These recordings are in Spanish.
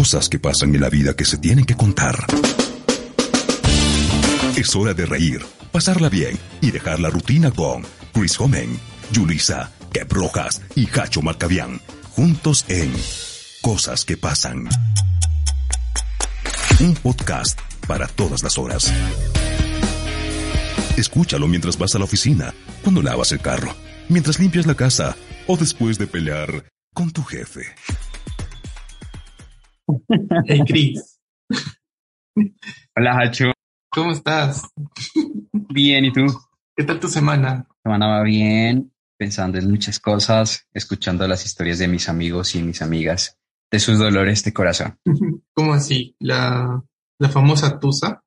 Cosas que pasan en la vida que se tienen que contar. Es hora de reír, pasarla bien y dejar la rutina con Chris Homen, Julissa, Kep Rojas y Hacho Marcavian, juntos en Cosas que pasan. Un podcast para todas las horas. Escúchalo mientras vas a la oficina, cuando lavas el carro, mientras limpias la casa o después de pelear con tu jefe. Hey, Chris. Hola, Hacho. ¿Cómo estás? Bien, ¿y tú? ¿Qué tal tu semana? semana va bien, pensando en muchas cosas, escuchando las historias de mis amigos y mis amigas, de sus dolores de corazón. ¿Cómo así? ¿La, la famosa Tusa?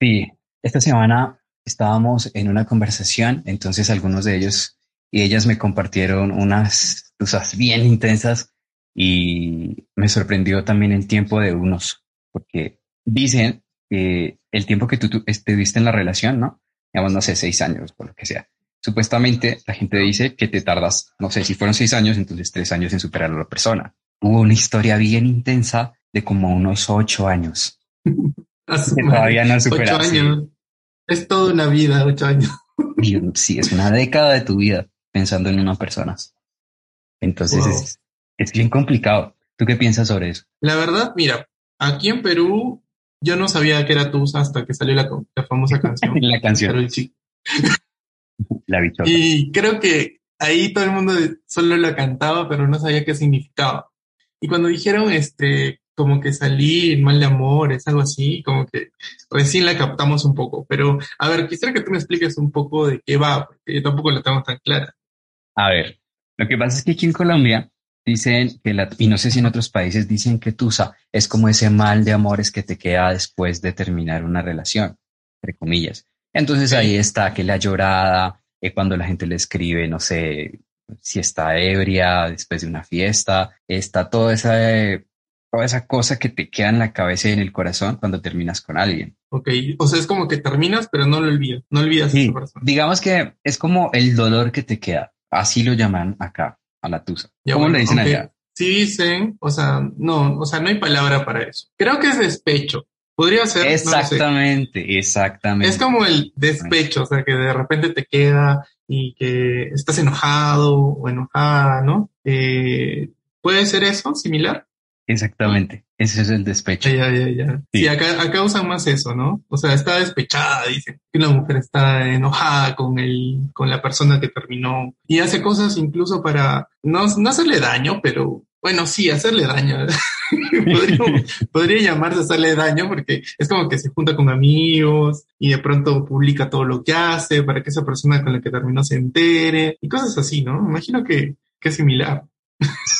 Sí, esta semana estábamos en una conversación, entonces algunos de ellos y ellas me compartieron unas tusas bien intensas y me sorprendió también el tiempo de unos, porque dicen que el tiempo que tú, tú estuviste en la relación, ¿no? Digamos, no sé, seis años, por lo que sea. Supuestamente la gente dice que te tardas, no sé, si fueron seis años, entonces tres años en superar a la persona. Hubo una historia bien intensa de como unos ocho años. que todavía no Ocho años. Es toda una vida, ocho años. sí, es una década de tu vida pensando en una persona. Entonces wow. es, es bien complicado. ¿Tú qué piensas sobre eso? La verdad, mira, aquí en Perú yo no sabía que era Tusa hasta que salió la, la famosa canción. la canción. la bichota. Y creo que ahí todo el mundo solo la cantaba, pero no sabía qué significaba. Y cuando dijeron, este, como que salir, mal de amor, es algo así, como que recién la captamos un poco. Pero, a ver, quisiera que tú me expliques un poco de qué va, porque yo tampoco la tengo tan clara. A ver, lo que pasa es que aquí en Colombia dicen que, la, y no sé si en otros países dicen que Tusa es como ese mal de amores que te queda después de terminar una relación, entre comillas. Entonces ahí está que la llorada, eh, cuando la gente le escribe, no sé, si está ebria después de una fiesta, está toda esa, eh, toda esa cosa que te queda en la cabeza y en el corazón cuando terminas con alguien. Ok, o sea, es como que terminas, pero no lo olvidas, no olvidas sí, a esa persona. Digamos que es como el dolor que te queda, así lo llaman acá a la tusa. Ya, ¿Cómo bueno, le dicen allá? Sí dicen, o sea, no, o sea, no hay palabra para eso. Creo que es despecho. Podría ser. Exactamente, no sé. exactamente. Es como el despecho, o sea, que de repente te queda y que estás enojado o enojada, ¿no? Eh, ¿Puede ser eso, similar? Exactamente, ese es el despecho. Ya, ya, ya. Sí, sí acá, acá, usan más eso, ¿no? O sea, está despechada, dicen. Que una mujer está enojada con el, con la persona que terminó y hace cosas incluso para no, no hacerle daño, pero bueno, sí, hacerle daño. podría, podría, llamarse hacerle daño porque es como que se junta con amigos y de pronto publica todo lo que hace para que esa persona con la que terminó se entere y cosas así, ¿no? Imagino que, que es similar.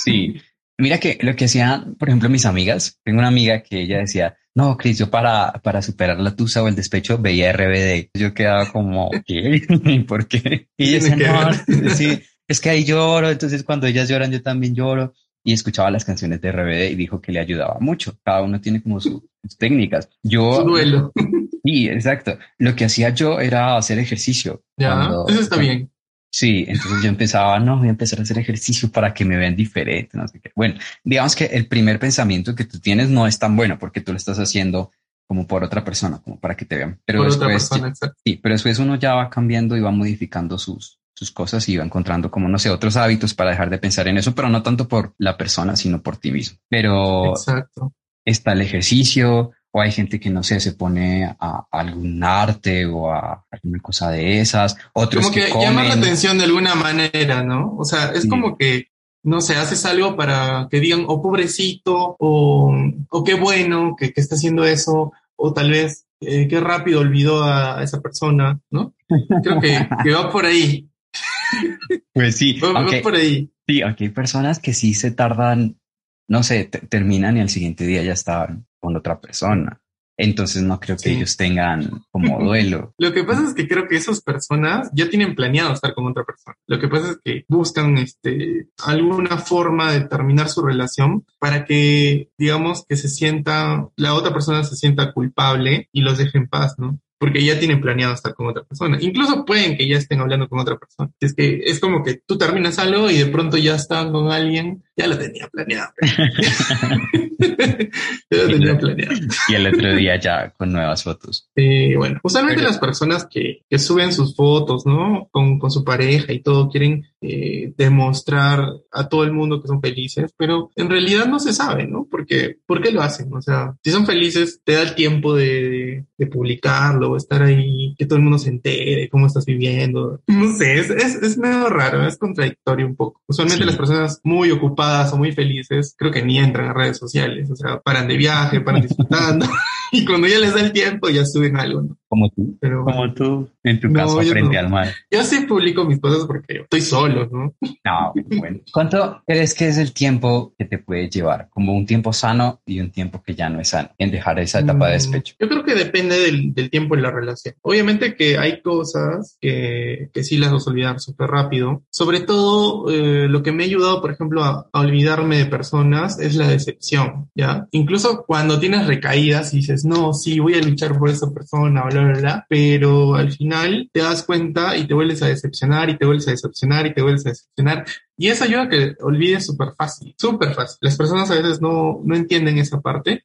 Sí. Mira que lo que hacían, por ejemplo, mis amigas, tengo una amiga que ella decía, no, Cris, yo para, para superar la tusa o el despecho veía RBD. Yo quedaba como, ¿qué? ¿Por qué? Y ella decía, no, sí, es que ahí lloro, entonces cuando ellas lloran yo también lloro. Y escuchaba las canciones de RBD y dijo que le ayudaba mucho. Cada uno tiene como su, sus técnicas. Yo. Su duelo. Sí, exacto. Lo que hacía yo era hacer ejercicio. Ya, cuando, eso está bien. Sí, entonces yo empezaba, no, voy a empezar a hacer ejercicio para que me vean diferente, no sé qué. Bueno, digamos que el primer pensamiento que tú tienes no es tan bueno porque tú lo estás haciendo como por otra persona, como para que te vean. Pero por después, persona, sí, pero después uno ya va cambiando y va modificando sus, sus cosas y va encontrando como, no sé, otros hábitos para dejar de pensar en eso, pero no tanto por la persona, sino por ti mismo. Pero exacto. está el ejercicio, o hay gente que no sé, se pone a, a algún arte o a alguna cosa de esas, otros como que, que comen. llama la atención de alguna manera, ¿no? O sea, es Sí. como que, no sé, haces algo para que digan, oh, pobrecito, o, o qué bueno que, que está haciendo eso, o tal vez, eh, qué rápido olvidó a esa persona, ¿no? Creo que, que va por ahí, Pues sí, va, va por ahí. sí, aunque hay personas que sí se tardan, no sé, te- terminan y al siguiente día ya estaban con otra persona. Entonces no creo que Sí. ellos tengan como duelo. Lo que pasa es que creo que esas personas ya tienen planeado estar con otra persona. Lo que pasa es que buscan este, alguna forma de terminar su relación para que, digamos, que se sienta, la otra persona se sienta culpable y los deje en paz, ¿no? porque ya tienen planeado estar con otra persona. Incluso pueden que ya estén hablando con otra persona. Es que es como que tú terminas algo y de pronto ya están con alguien, ya lo tenía planeado. ya lo tenía planeado. Y el otro día ya con nuevas fotos. Eh, bueno, usualmente las personas que, que, suben sus fotos, ¿no? Con, con su pareja y todo, quieren eh, demostrar a todo el mundo que son felices, pero en realidad no se sabe, ¿no? Porque, ¿por qué lo hacen? O sea, si son felices, te da el tiempo de, de, publicarlo, estar ahí, que todo el mundo se entere cómo estás viviendo. No sé, es, es, es medio raro, es contradictorio un poco. Usualmente las personas muy ocupadas o muy felices, creo que ni entran a redes sociales, o sea, paran de viaje, paran disfrutando. y cuando ya les da el tiempo ya suben algo, ¿no? Como tú, Pero, como tú en tu caso frente al mar. Yo sí publico mis cosas porque estoy solo, ¿no? No, bueno. ¿Cuánto crees que es el tiempo que te puede llevar? Como un tiempo sano y un tiempo que ya no es sano en dejar esa etapa de mm, despecho. Yo creo que depende del, del tiempo en la relación. Obviamente que hay cosas que, que sí las vas a olvidar súper rápido. Sobre todo, eh, lo que me ha ayudado, por ejemplo, a, a olvidarme de personas es la decepción, ¿ya? Incluso cuando tienes recaídas y dices, no, sí, voy a luchar por esa persona, bla, bla, bla, pero al final te das cuenta y te vuelves a decepcionar y te vuelves a decepcionar y te vuelves a decepcionar. Y eso ayuda a que olvides súper fácil, súper fácil. Las personas a veces no, no entienden esa parte,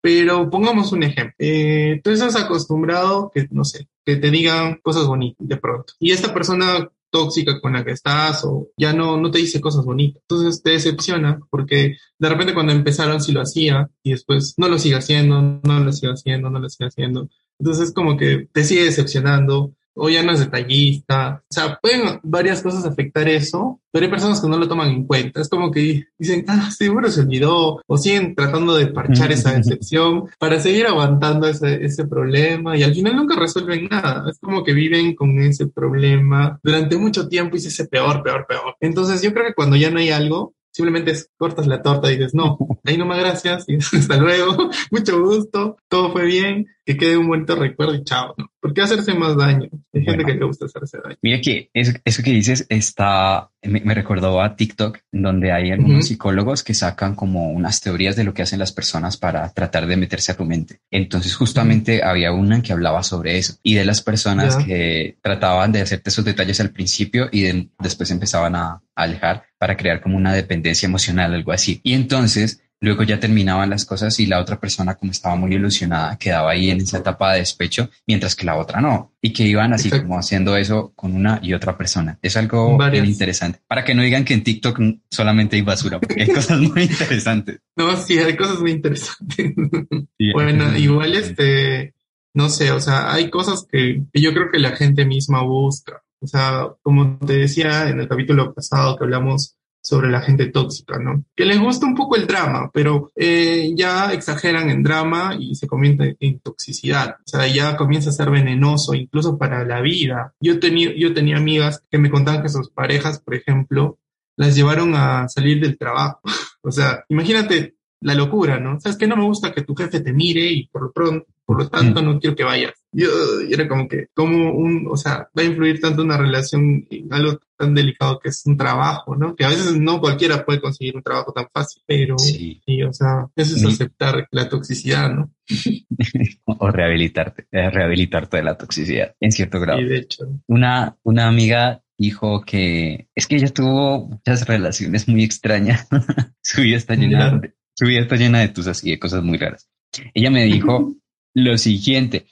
pero pongamos un ejemplo. Eh, tú estás acostumbrado que, no sé, que te digan cosas bonitas de pronto. Y esta persona tóxica con la que estás o ya no, no te dice cosas bonitas. Entonces te decepciona porque de repente cuando empezaron sí lo hacía y después no lo sigue haciendo, no lo sigue haciendo, no lo sigue haciendo. Entonces como que te sigue decepcionando o ya no es detallista. O sea, pueden varias cosas afectar eso, pero hay personas que no lo toman en cuenta. Es como que dicen, ah, seguro se olvidó, o siguen tratando de parchar esa decepción para seguir aguantando ese, ese problema y al final nunca resuelven nada. Es como que viven con ese problema durante mucho tiempo y se hace peor, peor, peor. Entonces yo creo que cuando ya no hay algo, simplemente cortas la torta y dices, no, ahí nomás gracias y hasta luego, mucho gusto, todo fue bien, que quede un bonito recuerdo y chao, ¿no? ¿Por qué hacerse más daño? Hay gente que le gusta hacerse daño. Mira que eso, eso que dices está, me, recordó a TikTok, donde hay algunos psicólogos que sacan como unas teorías de lo que hacen las personas para tratar de meterse a tu mente. Entonces justamente había una que hablaba sobre eso y de las personas que trataban de hacerte esos detalles al principio y después empezaban a, a alejar para crear como una dependencia emocional, algo así. Y entonces Luego ya terminaban las cosas y la otra persona, como estaba muy ilusionada, quedaba ahí en esa etapa de despecho, mientras que la otra no. Y que iban así como haciendo eso con una y otra persona. Es algo bien interesante. Para que no digan que en TikTok solamente hay basura, porque hay cosas muy interesantes. No, sí, hay cosas muy interesantes. bueno, igual este, no sé, o sea, hay cosas que, que yo creo que la gente misma busca. O sea, como te decía en el capítulo pasado que hablamos sobre la gente tóxica, ¿no? Que les gusta un poco el drama, pero eh, ya exageran en drama y se convierte en toxicidad. O sea, ya comienza a ser venenoso, incluso para la vida. Yo, tenía yo tenía amigas que me contaban que sus parejas, por ejemplo, las llevaron a salir del trabajo. o sea, imagínate la locura, ¿no? Sabes que no me gusta que tu jefe te mire y por lo pronto, por lo tanto, no quiero que vayas. Yo era como que, como un, o sea, va a influir tanto una relación en algo tan delicado que es un trabajo, ¿no? Que a veces no cualquiera puede conseguir un trabajo tan fácil, pero sí, o sea, eso es aceptar la toxicidad, ¿no? o rehabilitarte, eh, rehabilitarte de la toxicidad, en cierto grado. Sí, de hecho. Una, una amiga dijo que es que ella tuvo muchas relaciones muy extrañas. Su vida está llena de, su vida está llena de tusas y de cosas muy raras. Ella me dijo lo siguiente.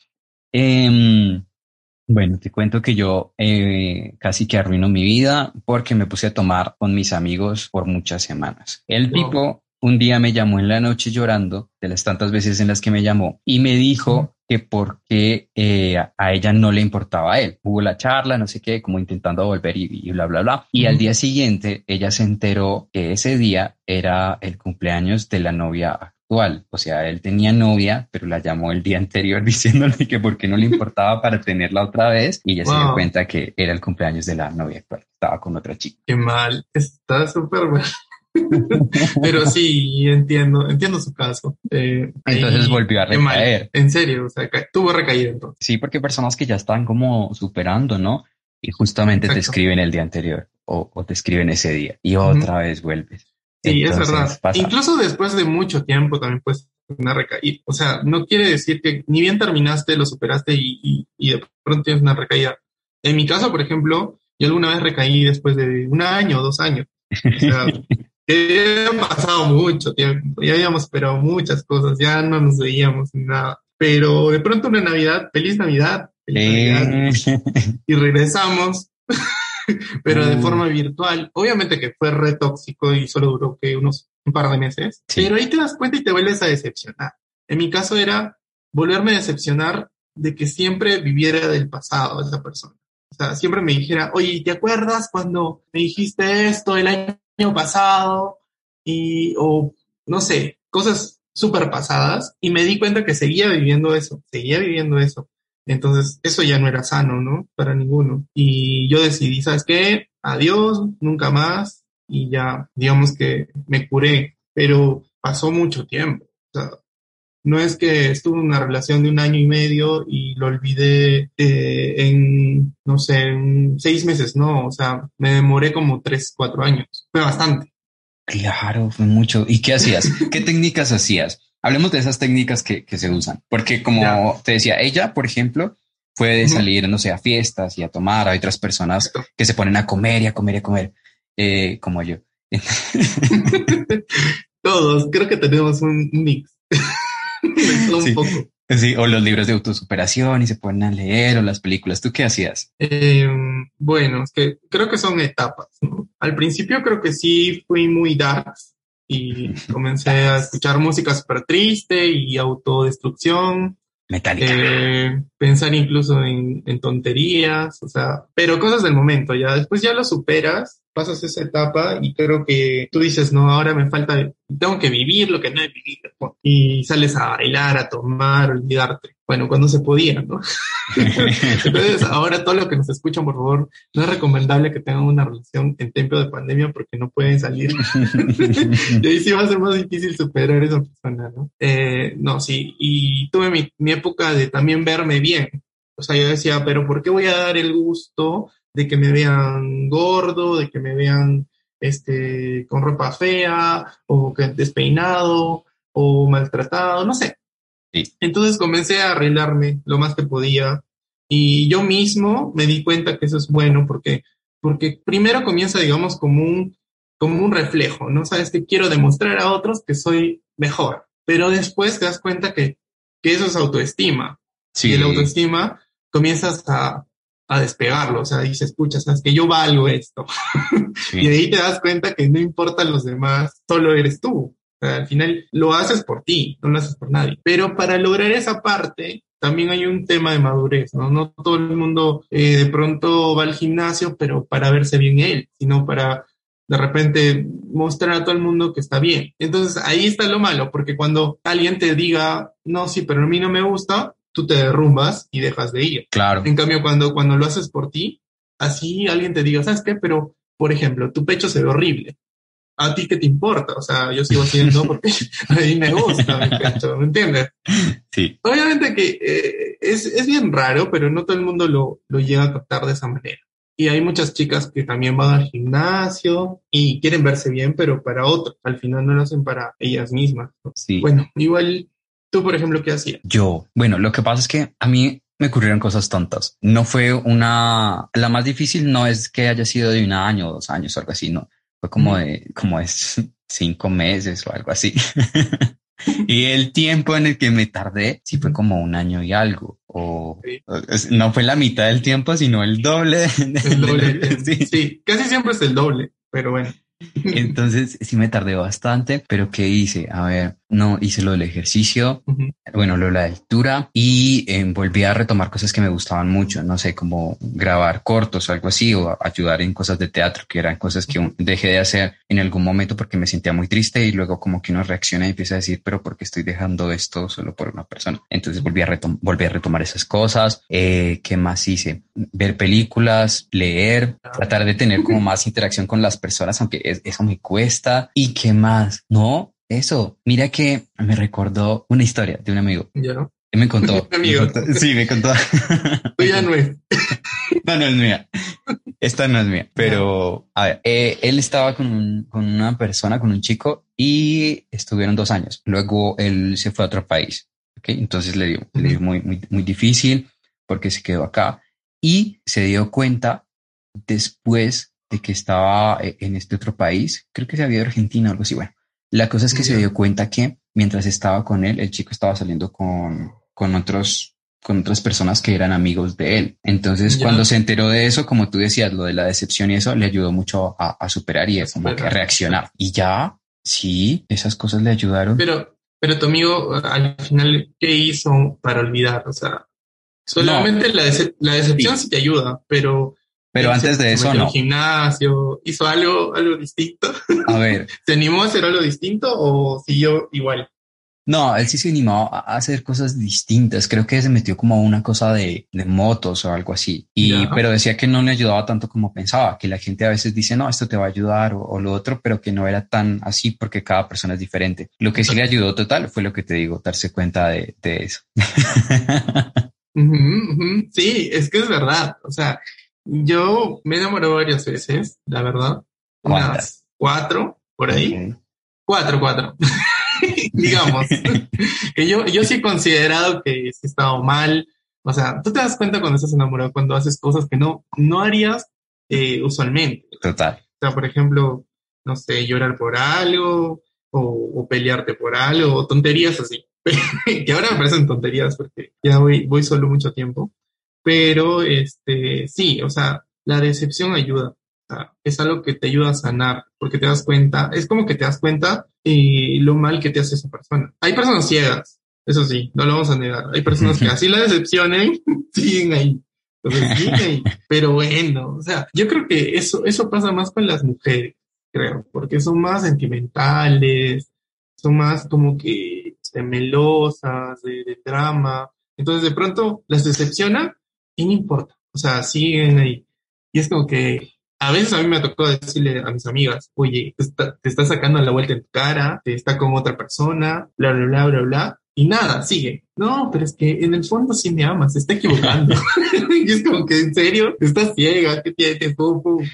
Em, bueno, te cuento que yo eh, casi que arruino mi vida porque me puse a tomar con mis amigos por muchas semanas. El tipo un día me llamó en la noche llorando de las tantas veces en las que me llamó y me dijo que por qué eh, a ella no le importaba a él. Hubo la charla, no sé qué, como intentando volver y, bla, bla, bla. Y al día siguiente ella se enteró que ese día era el cumpleaños de la novia actual. O sea, él tenía novia, pero la llamó el día anterior diciéndole que por qué no le importaba para tenerla otra vez. Y ella se dio cuenta que era el cumpleaños de la novia actual. Estaba con otra chica. Qué mal. Está súper mal. Pero sí, entiendo, entiendo su caso. Eh, entonces volvió a recaer. En serio, o sea, tuvo entonces. Sí, porque personas que ya están como superando, ¿no? Y justamente te escriben el día anterior o, te escriben ese día y otra vez vuelves. Sí, es verdad. Incluso después de mucho tiempo también puedes una recaída. O sea, no quiere decir que ni bien terminaste, lo superaste y, y, de pronto tienes una recaída. En mi caso, por ejemplo, yo alguna vez recaí después de un año o dos años. O sea, había pasado mucho tiempo, ya habíamos esperado muchas cosas, ya no nos veíamos ni nada. Pero de pronto una Navidad, feliz Navidad, feliz Navidad y regresamos, pero de forma virtual. Obviamente que fue re tóxico y solo duró que unos un par de meses, pero ahí te das cuenta y te vuelves a decepcionar. En mi caso era volverme a decepcionar de que siempre viviera del pasado esa persona. O sea, siempre me dijera, oye, ¿te acuerdas cuando me dijiste esto el año pasado? Y, o, no sé, cosas súper pasadas. Y me di cuenta que seguía viviendo eso, seguía viviendo eso. Entonces, eso ya no era sano, ¿no? Para ninguno. Y yo decidí, ¿sabes qué? Adiós, nunca más. Y ya, digamos que me curé, pero pasó mucho tiempo. O sea, no es que estuve en una relación de un año y medio y lo olvidé eh, en, no sé, en seis meses, no, o sea, me demoré como tres, cuatro años. Fue bastante. Claro, fue mucho. ¿Y qué hacías? ¿Qué técnicas hacías? Hablemos de esas técnicas que, que se usan, porque como te decía, ella, por ejemplo, puede salir, no sé, a fiestas y a tomar. Hay otras personas que se ponen a comer y a comer y a comer, eh, como yo. Todos, creo que tenemos un mix. sí. o los libros de autosuperación y se ponen a leer o las películas. ¿Tú qué hacías? Em, bueno, es que creo que son etapas. Al principio creo que sí fui muy dark y comencé a escuchar música súper triste y autodestrucción. Metálica. Eh, pensar incluso en, en, tonterías, o sea, pero cosas del momento, ya después ya lo superas pasas esa etapa y creo que tú dices, no, ahora me falta, tengo que vivir lo que no he vivido. Y sales a bailar, a tomar, olvidarte. Bueno, cuando se podía, ¿no? Entonces, ahora todo lo que nos escuchan, por favor, no es recomendable que tengan una relación en tiempo de pandemia porque no pueden salir. y ahí sí va a ser más difícil superar a esa persona, ¿no? Eh, no, sí. Y tuve mi, mi época de también verme bien. O sea, yo decía, pero ¿por qué voy a dar el gusto de que me vean gordo, de que me vean este, con ropa fea, o que despeinado, o maltratado, no sé. Entonces comencé a arreglarme lo más que podía y yo mismo me di cuenta que eso es bueno porque, porque primero comienza, digamos, como un, como un reflejo, ¿no? Sabes que quiero demostrar a otros que soy mejor, pero después te das cuenta que, que eso es autoestima. Sí. Y el autoestima comienzas a, a despegarlo, o sea, dices, escucha, sabes que yo valgo esto. y ahí te das cuenta que no importan los demás, solo eres tú. O sea, al final lo haces por ti, no lo haces por nadie. Pero para lograr esa parte, también hay un tema de madurez, ¿no? No todo el mundo eh, de pronto va al gimnasio, pero para verse bien él, sino para de repente mostrar a todo el mundo que está bien. Entonces ahí está lo malo, porque cuando alguien te diga, no, sí, pero a mí no me gusta, tú te derrumbas y dejas de ir. Claro. En cambio, cuando, cuando lo haces por ti, así alguien te diga, ¿sabes qué? Pero, por ejemplo, tu pecho se ve horrible. ¿A ti qué te importa? O sea, yo sigo haciendo porque a mí me gusta mi pecho, ¿me entiendes? Sí. Obviamente que eh, es, es, bien raro, pero no todo el mundo lo, lo llega a captar de esa manera. Y hay muchas chicas que también van al gimnasio y quieren verse bien, pero para otros. Al final no lo hacen para ellas mismas. Sí. Bueno, igual Tú, por ejemplo, ¿qué hacías? Yo, bueno, lo que pasa es que a mí me ocurrieron cosas tontas. No fue una, la más difícil no es que haya sido de un año o dos años o algo así, no. Fue como de, como es cinco meses o algo así. y el tiempo en el que me tardé, sí fue como un año y algo. O no fue la mitad del tiempo, sino el doble. El doble. sí, casi siempre es el doble, pero bueno. Entonces sí me tardé bastante, pero ¿qué hice? A ver, no hice lo del ejercicio, bueno, lo de la lectura y eh, volví a retomar cosas que me gustaban mucho, no sé, como grabar cortos o algo así, o ayudar en cosas de teatro, que eran cosas que dejé de hacer en algún momento porque me sentía muy triste y luego como que uno reacciona y empieza a decir, pero ¿por qué estoy dejando esto solo por una persona? Entonces volví a, volví a retomar esas cosas. Eh, ¿Qué más hice? Ver películas, leer, tratar de tener como más interacción con las personas, aunque eso me cuesta. ¿Y qué más? No, eso, mira que me recordó una historia de un amigo. Él me contó. Amigo. me contó- sí, me contó. Tuya no es. No, no es mía. Esta no es mía. Pero, a ver, eh, él estaba con, un- con una persona, con un chico, y estuvieron dos años. Luego él se fue a otro país. ¿ok? Entonces le dio, le dio muy, muy, muy difícil porque se quedó acá. Y se dio cuenta después de que estaba eh, en este otro país, creo que se había a Argentina o algo así. Bueno, la cosa es que se dio cuenta que mientras estaba con él, el chico estaba saliendo con, con otros con otras personas que eran amigos de él. Entonces, Ya. cuando se enteró de eso, como tú decías, lo de la decepción y eso, le ayudó mucho a, a superar y a como que superar. reaccionar. Y ya, sí, esas cosas le ayudaron. Pero, pero tu amigo, al final, ¿qué hizo para olvidar? O sea, solamente la, dece- la decepción sí. te ayuda, pero. Pero antes de eso, no. gimnasio, hizo algo, algo distinto. A ver, ¿Se animó a hacer algo distinto o siguió igual? no, él sí se animó a hacer cosas distintas. Creo que se metió como a una cosa de, de motos o algo así. Y, Ya. pero decía que no le ayudaba tanto como pensaba, que la gente a veces dice, no, esto te va a ayudar o, o lo otro, pero que no era tan así porque cada persona es diferente. Lo que sí le ayudó total fue lo que te digo, darse cuenta de, de eso. Sí, es que es verdad. O sea, yo me enamoré varias veces, la verdad. ¿Cuántas? Unas cuatro, por ahí. Cuatro, cuatro. Digamos. que yo, yo sí he considerado que he estado mal. O sea, tú te das cuenta cuando estás enamorado, cuando haces cosas que no, no harías eh, usualmente. Total. O sea, por ejemplo, no sé, llorar por algo o, o pelearte por algo, o tonterías así. que ahora me parecen tonterías porque ya voy, voy solo mucho tiempo. Pero, este, sí, o sea, la decepción ayuda. O sea, es algo que te ayuda a sanar, porque te das cuenta, es como que te das cuenta eh, lo mal que te hace esa persona. Hay personas ciegas, eso sí, no lo vamos a negar. Hay personas que así la decepcionen, siguen ahí. Entonces, siguen ahí. Pero bueno, o sea, yo creo que eso, eso pasa más con las mujeres, creo, porque son más sentimentales, son más como que este, melosas, de, de drama. Entonces, de pronto las decepciona y no importa. O sea, siguen ahí. Y es como que a veces a mí me tocó decirle a mis amigas, oye, te está, te está sacando la vuelta en tu cara, te está con otra persona, bla, bla, bla, bla, bla. Y nada, sigue. No, pero es que en el fondo sí me amas, se está equivocando. y es como que, en serio, estás ciega, ¿qué tienes? Pum, pum.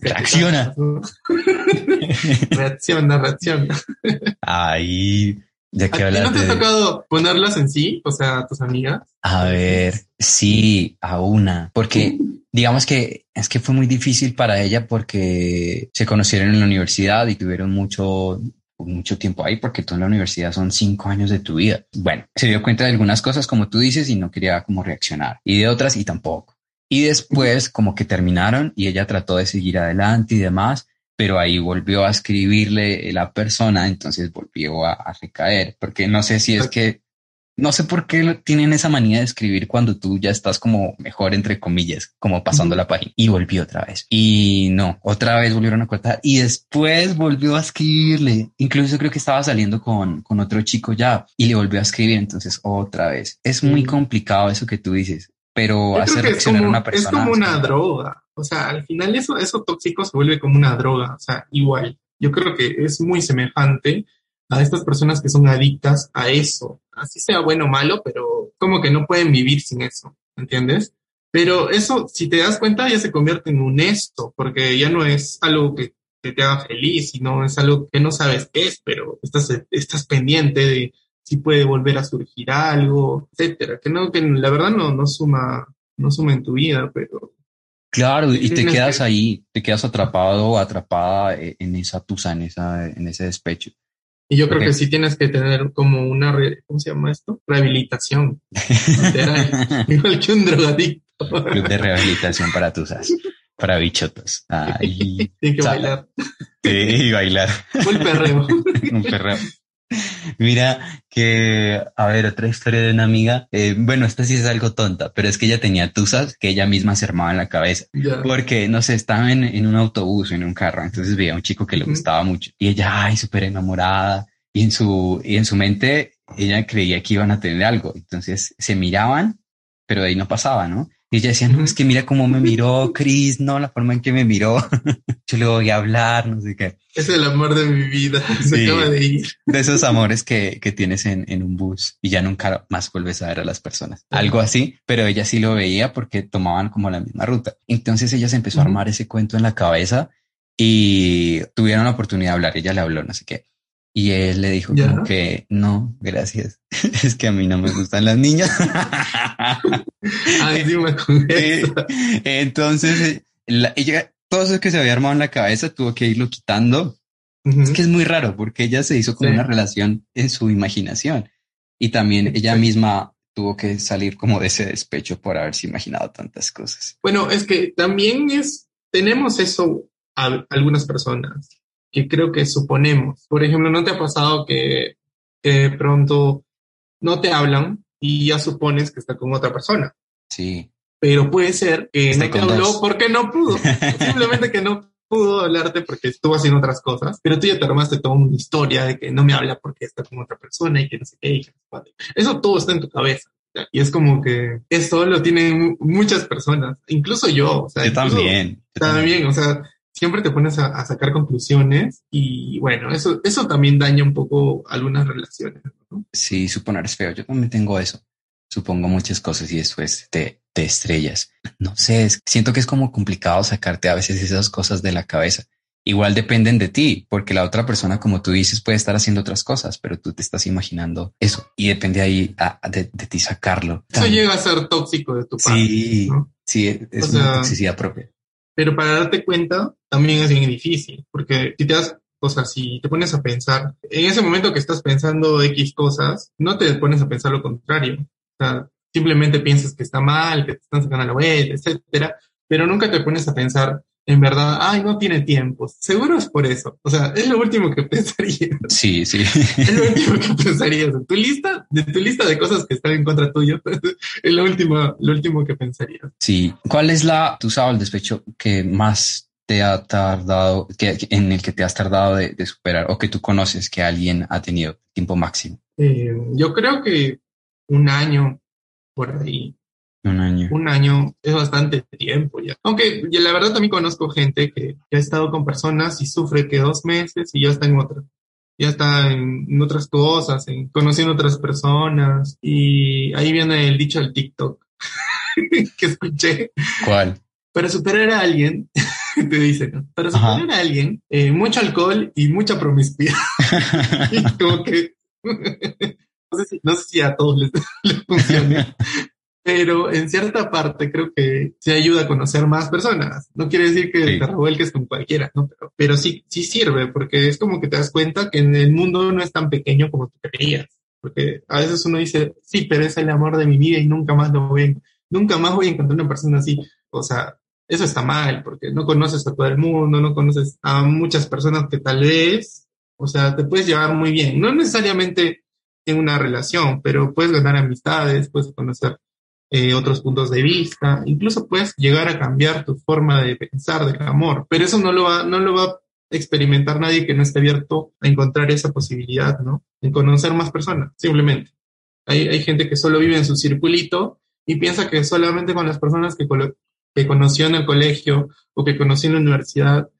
Reacciona. reacciona, reacciona. Ahí, ya ¿A que ti hablas no te ha de... tocado ponerlas en sí? O sea, a tus amigas. A ver, sí, a una, porque digamos que es que fue muy difícil para ella porque se conocieron en la universidad y tuvieron mucho, mucho tiempo ahí, porque tú en la universidad son cinco años de tu vida. Bueno, se dio cuenta de algunas cosas, como tú dices, y no quería como reaccionar, y de otras y tampoco. Y después como que terminaron y ella trató de seguir adelante y demás, pero ahí volvió a escribirle la persona, entonces volvió a, a recaer, porque no sé si es que no sé por qué tienen esa manía de escribir cuando tú ya estás como mejor, entre comillas, como pasando la página. Y volvió otra vez. Y no, otra vez volvieron a cortar. Y después volvió a escribirle. Incluso creo que estaba saliendo con, con otro chico ya y le volvió a escribir. Entonces otra vez. Es muy Mm. complicado eso que tú dices, pero Yo hacer es reaccionar como, a una es persona. como una droga. O sea, al final eso, eso tóxico se vuelve como una droga. O sea, igual. Yo creo que es muy semejante a estas personas que son adictas a eso. Así sea bueno o malo, pero como que no pueden vivir sin eso. ¿Entiendes? Pero eso, si te das cuenta, ya se convierte en un esto, porque ya no es algo que, que te haga feliz, sino es algo que no sabes qué es, pero estás, estás pendiente de si puede volver a surgir algo, etcétera. Que no, que la verdad no, no suma, no suma en tu vida, pero Claro, y te Tienes quedas que- ahí, te quedas atrapado o atrapada eh, en esa tusa, en esa, en ese despecho. y yo creo que sí tienes que tener como una, re- ¿cómo se llama esto? Rehabilitación, literal, igual que un drogadicto. Club de rehabilitación para tusas, para bichotos. Ay, Tiene que bailar, sí, y bailar full perreo. un perreo. Mira que, a ver, otra historia de una amiga. eh, bueno, esta sí es algo tonta, pero es que ella tenía tusas que ella misma se armaba en la cabeza. Porque, no sé, estaba en, en un autobús o en un carro, entonces veía a un chico que le gustaba mucho y ella, ay, súper enamorada. Y en su, y en su mente, ella creía que iban a tener algo. Entonces se miraban, pero de ahí no pasaba, ¿no? Y ella decía, no, es que mira cómo me miró Chris, no, la forma en que me miró. Yo le voy a hablar, no sé qué. Es el amor de mi vida. Se acaba de ir. De esos amores que, que tienes en, en, un bus y ya nunca más vuelves a ver a las personas. Algo así, pero ella sí lo veía porque tomaban como la misma ruta. Entonces ella se empezó a armar ese cuento en la cabeza y tuvieron la oportunidad de hablar. Ella le habló, no sé qué. Y él le dijo como que no, gracias. es que a mí no me gustan las niñas. Ay, eh, Entonces, la, ella, todo eso que se había armado en la cabeza tuvo que irlo quitando. Es que es muy raro porque ella se hizo con una relación en su imaginación y también ella misma tuvo que salir como de ese despecho por haberse imaginado tantas cosas. Bueno, es que también es, tenemos eso a algunas personas que creo que suponemos. Por ejemplo, ¿no te ha pasado que, que pronto no te hablan y ya supones que está con otra persona? Sí. Pero puede ser que no te habló porque no pudo. Simplemente que no pudo hablarte porque estuvo haciendo otras cosas, pero tú ya te armaste toda una historia de que no me habla porque está con otra persona y que no sé qué. Eso todo está en tu cabeza. Y es como que esto lo tienen muchas personas, incluso yo. O sea, yo también. también, o sea, siempre te pones a, sacar conclusiones y bueno, eso, eso también daña un poco algunas relaciones. ¿no? Sí, suponer es feo. Yo también tengo eso. Supongo muchas cosas y después te, te estrellas. No sé, siento que es como complicado sacarte a veces esas cosas de la cabeza. Igual dependen de ti, porque la otra persona, como tú dices, puede estar haciendo otras cosas, pero tú te estás imaginando eso y depende ahí de, ti sacarlo. Eso llega a ser tóxico de tu parte. Sí, sí, es una toxicidad propia. Pero para darte cuenta, también es bien difícil, porque si te das, o sea, si te pones a pensar, en ese momento que estás pensando X cosas, no te pones a pensar lo contrario. O sea, simplemente piensas que está mal, que te están sacando la web, etcétera, pero nunca te pones a pensar, en verdad, ay, no tiene tiempo. Seguro es por eso. O sea, es lo último que pensarías. Sí, sí. Es lo último que pensarías. Tu lista, de tu lista de cosas que están en contra tuyo, es lo último, lo último que pensarías. Sí. ¿Cuál es la, tu sábado el despecho que más te ha tardado, que, en el que te has tardado de, superar o que tú conoces que alguien ha tenido tiempo máximo? Eh, yo creo que un año por ahí. Un año. Un año es bastante tiempo ya. Aunque la verdad también conozco gente que, ha estado con personas y sufre que dos meses y ya está en otra. Ya está en, otras cosas, en conociendo otras personas. Y ahí viene el dicho del TikTok que escuché. ¿Cuál? Para superar a alguien, te dicen, para superar a alguien, eh, mucho alcohol y mucha promiscuidad. y como que no sé si, a todos les, les funciona, pero en cierta parte creo que se ayuda a conocer más personas. No quiere decir que te revuelques con cualquiera, ¿no? Pero, pero sí, sí sirve, porque es como que te das cuenta que en el mundo no es tan pequeño como tú creías. Porque a veces uno dice, sí, pero es el amor de mi vida y nunca más lo voy, nunca más voy a encontrar una persona así. O sea, eso está mal, porque no conoces a todo el mundo, no conoces a muchas personas que tal vez, o sea, te puedes llevar muy bien. No necesariamente en una relación, pero puedes ganar amistades, puedes conocer eh, otros puntos de vista, incluso puedes llegar a cambiar tu forma de pensar del amor, pero eso no lo va, no lo va a experimentar nadie que no esté abierto a encontrar esa posibilidad, ¿no? En conocer más personas, simplemente. Hay, hay gente que solo vive en su circulito y piensa que solamente con las personas que, que conoció en el colegio o que conoció en la universidad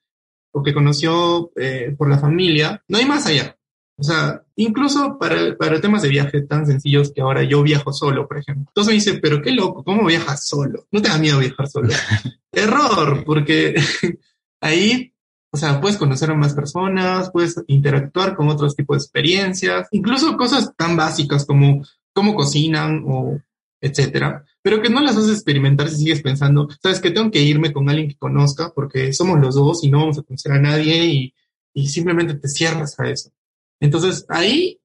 o que conoció eh, por la familia, no hay más allá. O sea, incluso para, para temas de viaje tan sencillos que ahora yo viajo solo, por ejemplo. Entonces me dice, pero qué loco, ¿cómo viajas solo? No te da miedo viajar solo. Error, porque ahí, o sea, puedes conocer a más personas, puedes interactuar con otros tipos de experiencias, incluso cosas tan básicas como cómo cocinan o etcétera, pero que no las haces experimentar si sigues pensando, sabes que tengo que irme con alguien que conozca porque somos los dos y no vamos a conocer a nadie y, y simplemente te cierras a eso. Entonces ahí,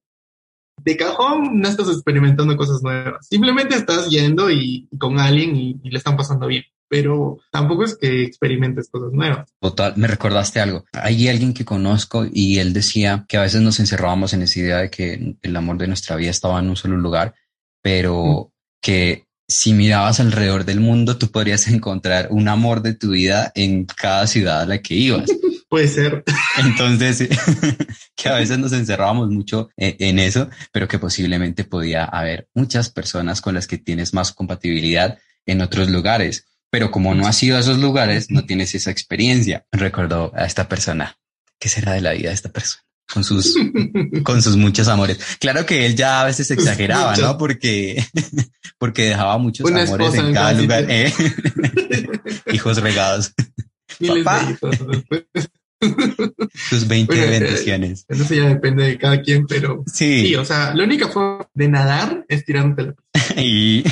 de cajón, no estás experimentando cosas nuevas. Simplemente estás yendo y, con alguien y, le están pasando bien. Pero tampoco es que experimentes cosas nuevas. Total, me recordaste algo. Hay alguien que conozco y él decía que a veces nos encerrábamos en esa idea de que el amor de nuestra vida estaba en un solo lugar, pero que si mirabas alrededor del mundo, tú podrías encontrar un amor de tu vida en cada ciudad a la que ibas. Puede ser. Entonces, que a veces nos encerrábamos mucho e, en eso, pero que posiblemente podía haber muchas personas con las que tienes más compatibilidad en otros lugares. Pero como no has ido a esos lugares, no tienes esa experiencia. Recuerdo a esta persona ¿qué será de la vida de esta persona? Con sus, con sus muchos amores. Claro que él ya a veces exageraba, ¿no? Porque, porque dejaba muchos amores en cada lugar. ¿eh? hijos regados. Papá. Sus 20 bendiciones. Eso ya depende de cada quien, pero sí, o sea, la única forma de nadar es tirándote la y...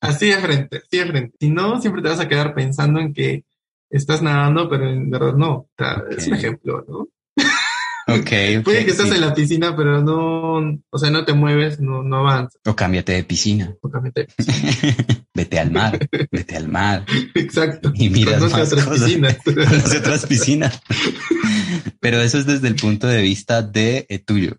así de frente, así de frente. Si no, siempre te vas a quedar pensando en que estás nadando, pero en verdad no. Es un ejemplo, ¿no? Okay, Puede que estés en la piscina, pero no, o sea, no te mueves, no, no avanzas. O cámbiate de piscina. O cámbiate de piscina. vete al mar, vete al mar. Exacto. Y mira otras piscinas. otras piscinas. Pero eso es desde el punto de vista de eh, tuyo.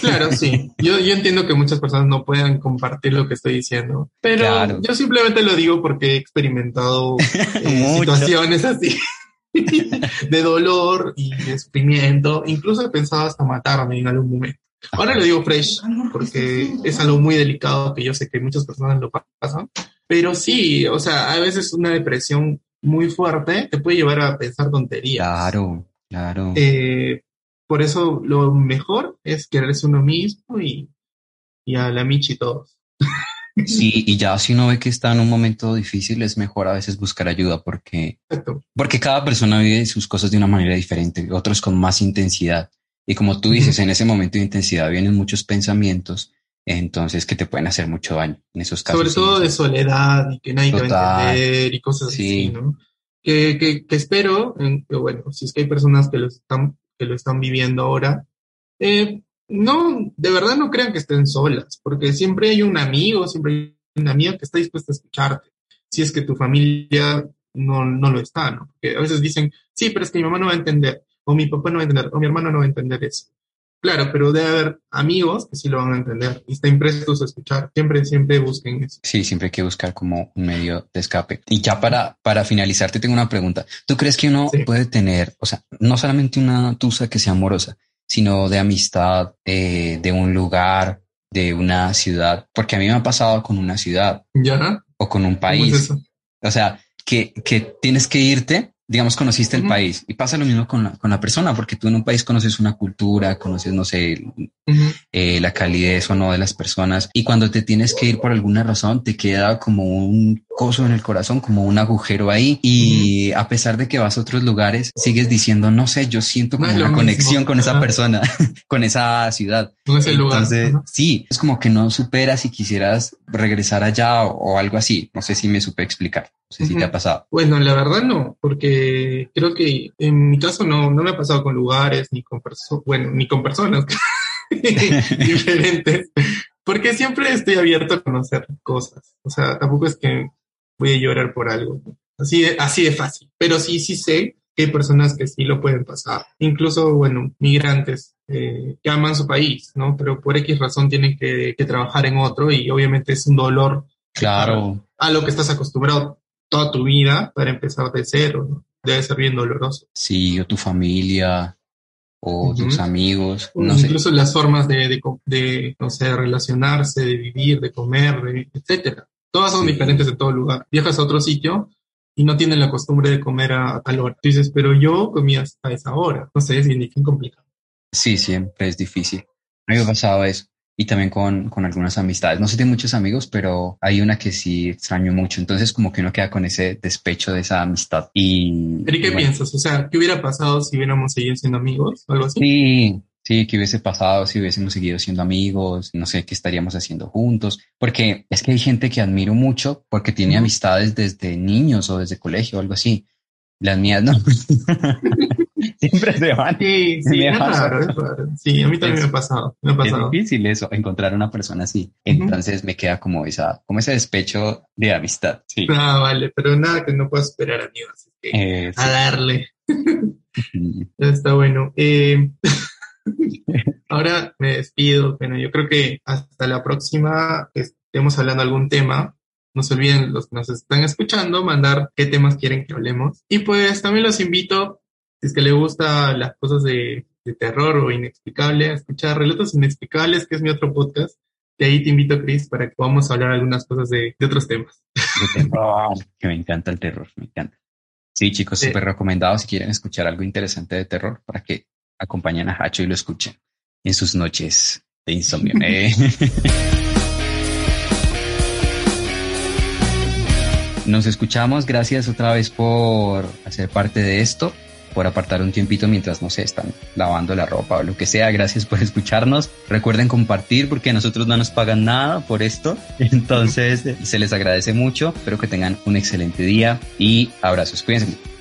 Claro, sí. Yo, yo entiendo que muchas personas no puedan compartir lo que estoy diciendo, pero yo simplemente lo digo porque he experimentado eh, situaciones así. de dolor y de sufrimiento. Incluso he pensado hasta matarme en algún momento. Ahora lo digo fresh porque es algo muy delicado que yo sé que muchas personas lo pasan. Pero sí, o sea, a veces una depresión muy fuerte te puede llevar a pensar tonterías. Claro, claro. Eh, por eso lo mejor es quererse uno mismo y, y a la Michi todos. Sí, y ya si uno ve que está en un momento difícil, es mejor a veces buscar ayuda porque, porque cada persona vive sus cosas de una manera diferente, otros con más intensidad. Y como tú dices, en ese momento de intensidad vienen muchos pensamientos, entonces que te pueden hacer mucho daño en esos casos. Sobre todo de soledad y que nadie te va a entender y cosas así, ¿no? Que, que, que espero, que bueno, si es que hay personas que lo están, que lo están viviendo ahora, eh, no, de verdad no crean que estén solas, porque siempre hay un amigo, siempre hay una amiga que está dispuesta a escucharte, si es que tu familia no, no lo está, ¿no? Porque a veces dicen, sí, pero es que mi mamá no va a entender, o mi papá no va a entender, o mi hermano no va a entender eso. Claro, pero debe haber amigos que sí lo van a entender y están prestos a escuchar. Siempre, siempre busquen eso. Sí, siempre hay que buscar como un medio de escape. Y ya para, para finalizar, te tengo una pregunta. ¿Tú crees que uno puede tener, o sea, no solamente una tusa que sea amorosa, sino de amistad, eh, de un lugar, de una ciudad, porque a mí me ha pasado con una ciudad ¿Ya? o con un país. O sea, que, que tienes que irte digamos, conociste el país. Y pasa lo mismo con la, con la persona, porque tú en un país conoces una cultura, conoces, no sé, eh, la calidez o no de las personas y cuando te tienes que ir por alguna razón te queda como un coso en el corazón, como un agujero ahí. Y a pesar de que vas a otros lugares, sigues diciendo, no sé, yo siento como una conexión con esa persona, con esa ciudad. Entonces, sí, es como que no superas si quisieras regresar allá o algo así. No sé si me supe explicar. No sé si te ha pasado. Bueno, la verdad no, porque creo que en mi caso no, no me ha pasado con lugares ni con personas, bueno, ni con personas diferentes, porque siempre estoy abierto a conocer cosas. O sea, tampoco es que voy a llorar por algo. Así de, así de fácil. Pero sí, sí sé que hay personas que sí lo pueden pasar. Incluso, bueno, migrantes eh, que aman su país, ¿no? Pero por X razón tienen que, que trabajar en otro y obviamente es un dolor. Claro. A lo que estás acostumbrado toda tu vida para empezar de cero, Debe ser bien doloroso. Sí, o tu familia, o tus amigos. No Incluso las formas de, de, de, no sé, relacionarse, de vivir, de comer, de, etcétera. Todas son diferentes en todo lugar. Viajas a otro sitio y no tienen la costumbre de comer a tal hora. dices, pero yo comía hasta esa hora. No sé, es bien complicado. Sí, siempre es difícil. A mí me ha pasado eso y también con, con, algunas amistades. No sé de muchos amigos, pero hay una que sí extraño mucho. Entonces como que uno queda con ese despecho de esa amistad. Y, qué piensas? O sea, ¿qué hubiera pasado si hubiéramos seguido siendo amigos o algo así? Sí, sí, ¿qué hubiese pasado si hubiésemos seguido siendo amigos? No sé qué estaríamos haciendo juntos. Porque es que hay gente que admiro mucho porque tiene amistades desde niños o desde colegio o algo así. Las mías no. Siempre se van. Sí, sí, raro, raro. Sí, a mí también me ha pasado. Me ha pasado. Es difícil eso, encontrar una persona así. Entonces me queda como esa, como ese despecho de amistad. Sí. Ah, vale, pero nada que no puedo esperar, amigos. Así que eh, a darle. Está bueno. Eh, ahora me despido. Bueno, yo creo que hasta la próxima estemos hablando de algún tema. No se olviden, los que nos están escuchando, mandar qué temas quieren que hablemos. Y pues también los invito es que le gusta las cosas de, terror o inexplicable, escuchar Relatos Inexplicables, que es mi otro podcast. De ahí te invito, Chris, para que podamos hablar algunas cosas de, otros temas. De terror, que me encanta el terror, me encanta. Sí, chicos, súper recomendado si quieren escuchar algo interesante de terror para que acompañen a Hacho y lo escuchen en sus noches de insomnio. Eh. Nos escuchamos. Gracias otra vez por hacer parte de esto, por apartar un tiempito mientras, no sé, están lavando la ropa o lo que sea. Gracias por escucharnos. Recuerden compartir porque nosotros no nos pagan nada por esto. Entonces, se les agradece mucho. Espero que tengan un excelente día y abrazos. Cuídense.